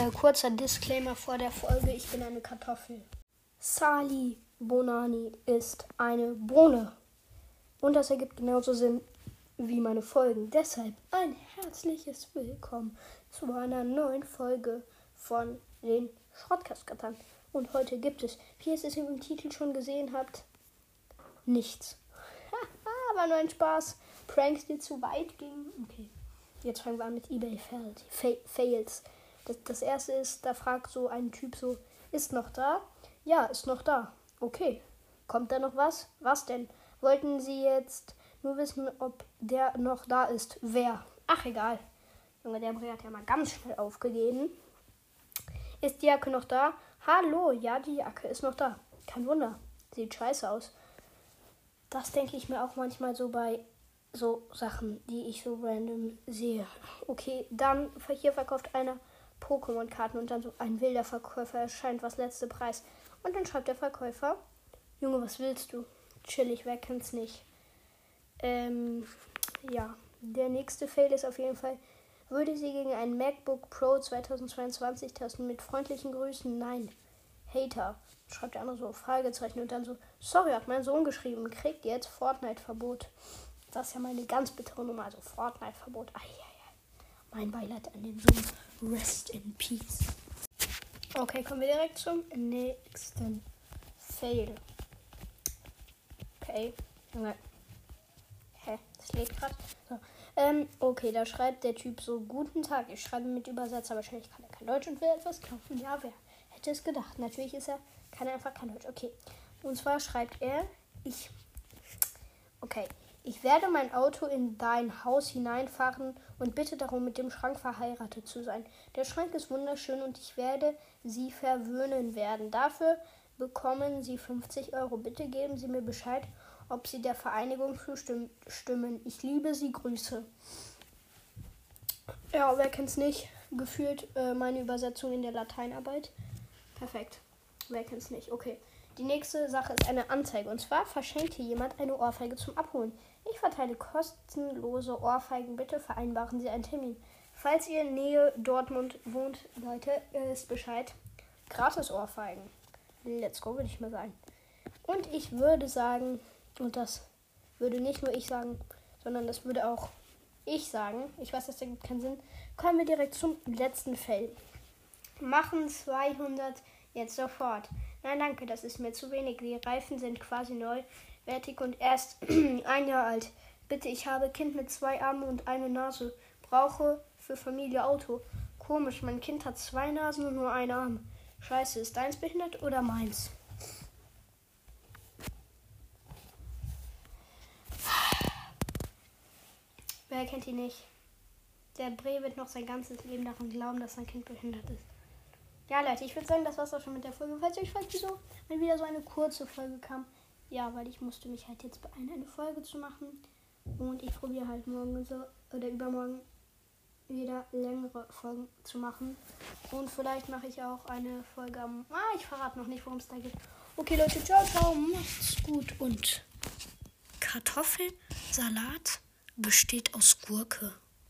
Äh, kurzer Disclaimer vor der Folge. Ich bin eine Kartoffel. Sali Bonani ist eine Bohne. Und das ergibt genauso Sinn wie meine Folgen. Deshalb ein herzliches Willkommen zu einer neuen Folge von den Schrottkaskatern. Und heute gibt es, wie ihr es im Titel schon gesehen habt, nichts. Aber nur ein Spaß. Pranks, die zu weit gingen. Okay, jetzt fangen wir an mit eBay Fails. Das, das erste ist, da fragt so ein Typ so, ist noch da? Ja, ist noch da. Okay. Kommt da noch was? Was denn? Wollten Sie jetzt nur wissen, ob der noch da ist? Wer? Ach, egal. Junge, der Brie hat ja mal ganz schnell aufgegeben. Ist die Jacke noch da? Hallo, ja, die Jacke ist noch da. Kein Wunder. Sieht scheiße aus. Das denke ich mir auch manchmal so bei so Sachen, die ich so random sehe. Okay, dann hier verkauft einer Pokémon-Karten und dann so ein wilder Verkäufer erscheint, was letzte Preis. Und dann schreibt der Verkäufer, Junge, was willst du? Chillig, wer kennt's nicht? Ähm, ja, der nächste Fail ist auf jeden Fall, würde sie gegen ein MacBook Pro 2022 testen mit freundlichen Grüßen? Nein. Hater. Schreibt der andere so Fragezeichen und dann so, sorry, hat mein Sohn geschrieben, kriegt jetzt Fortnite-Verbot. Das ist ja meine ganz bittere Nummer, also Fortnite-Verbot. Mein Beileid an den Sohn. Rest in Peace. Okay, kommen wir direkt zum nächsten Fail. Okay. Junge. Hä? Das lädt gerade. So. Ähm, okay, da schreibt der Typ so: Guten Tag, ich schreibe mit Übersetzer. Wahrscheinlich kann er kein Deutsch und will etwas kaufen. Ja, wer hätte es gedacht? Natürlich ist er, kann er einfach kein Deutsch. Okay. Und zwar schreibt er: Ich. Okay. Ich werde mein Auto in dein Haus hineinfahren und bitte darum, mit dem Schrank verheiratet zu sein. Der Schrank ist wunderschön und ich werde sie verwöhnen werden. Dafür bekommen Sie 50 Euro. Bitte geben Sie mir Bescheid, ob Sie der Vereinigung zustimmen. Ich liebe Sie. Grüße. Ja, wer kennt's nicht? Gefühlt äh, meine Übersetzung in der Lateinarbeit. Perfekt. Wer kennt's nicht? Okay. Die nächste Sache ist eine Anzeige. Und zwar verschenkt hier jemand eine Ohrfeige zum Abholen. Ich verteile kostenlose Ohrfeigen. Bitte vereinbaren Sie einen Termin. Falls ihr in Nähe Dortmund wohnt, Leute, ist Bescheid. Gratis Ohrfeigen. Let's go, würde ich mal sagen. Und ich würde sagen, und das würde nicht nur ich sagen, sondern das würde auch ich sagen. Ich weiß, das ergibt keinen Sinn. Kommen wir direkt zum letzten Feld. Machen 200 jetzt sofort. Nein, danke, das ist mir zu wenig. Die Reifen sind quasi neuwertig und erst ein Jahr alt. Bitte, ich habe Kind mit zwei Armen und eine Nase. Brauche für Familie Auto. Komisch, mein Kind hat zwei Nasen und nur einen Arm. Scheiße, ist deins behindert oder meins? Wer kennt ihn nicht? Der Bre wird noch sein ganzes Leben daran glauben, dass sein Kind behindert ist. Ja, Leute, ich würde sagen, das war's auch schon mit der Folge. Falls euch fragt, wieso, wenn wieder so eine kurze Folge kam. Ja, weil ich musste mich halt jetzt beeilen, eine Folge zu machen. Und ich probiere halt morgen so oder übermorgen wieder längere Folgen zu machen. Und vielleicht mache ich auch eine Folge am. Ah, ich verrate noch nicht, worum es da geht. Okay, Leute, ciao, ciao, macht's gut und Kartoffelsalat besteht aus Gurke.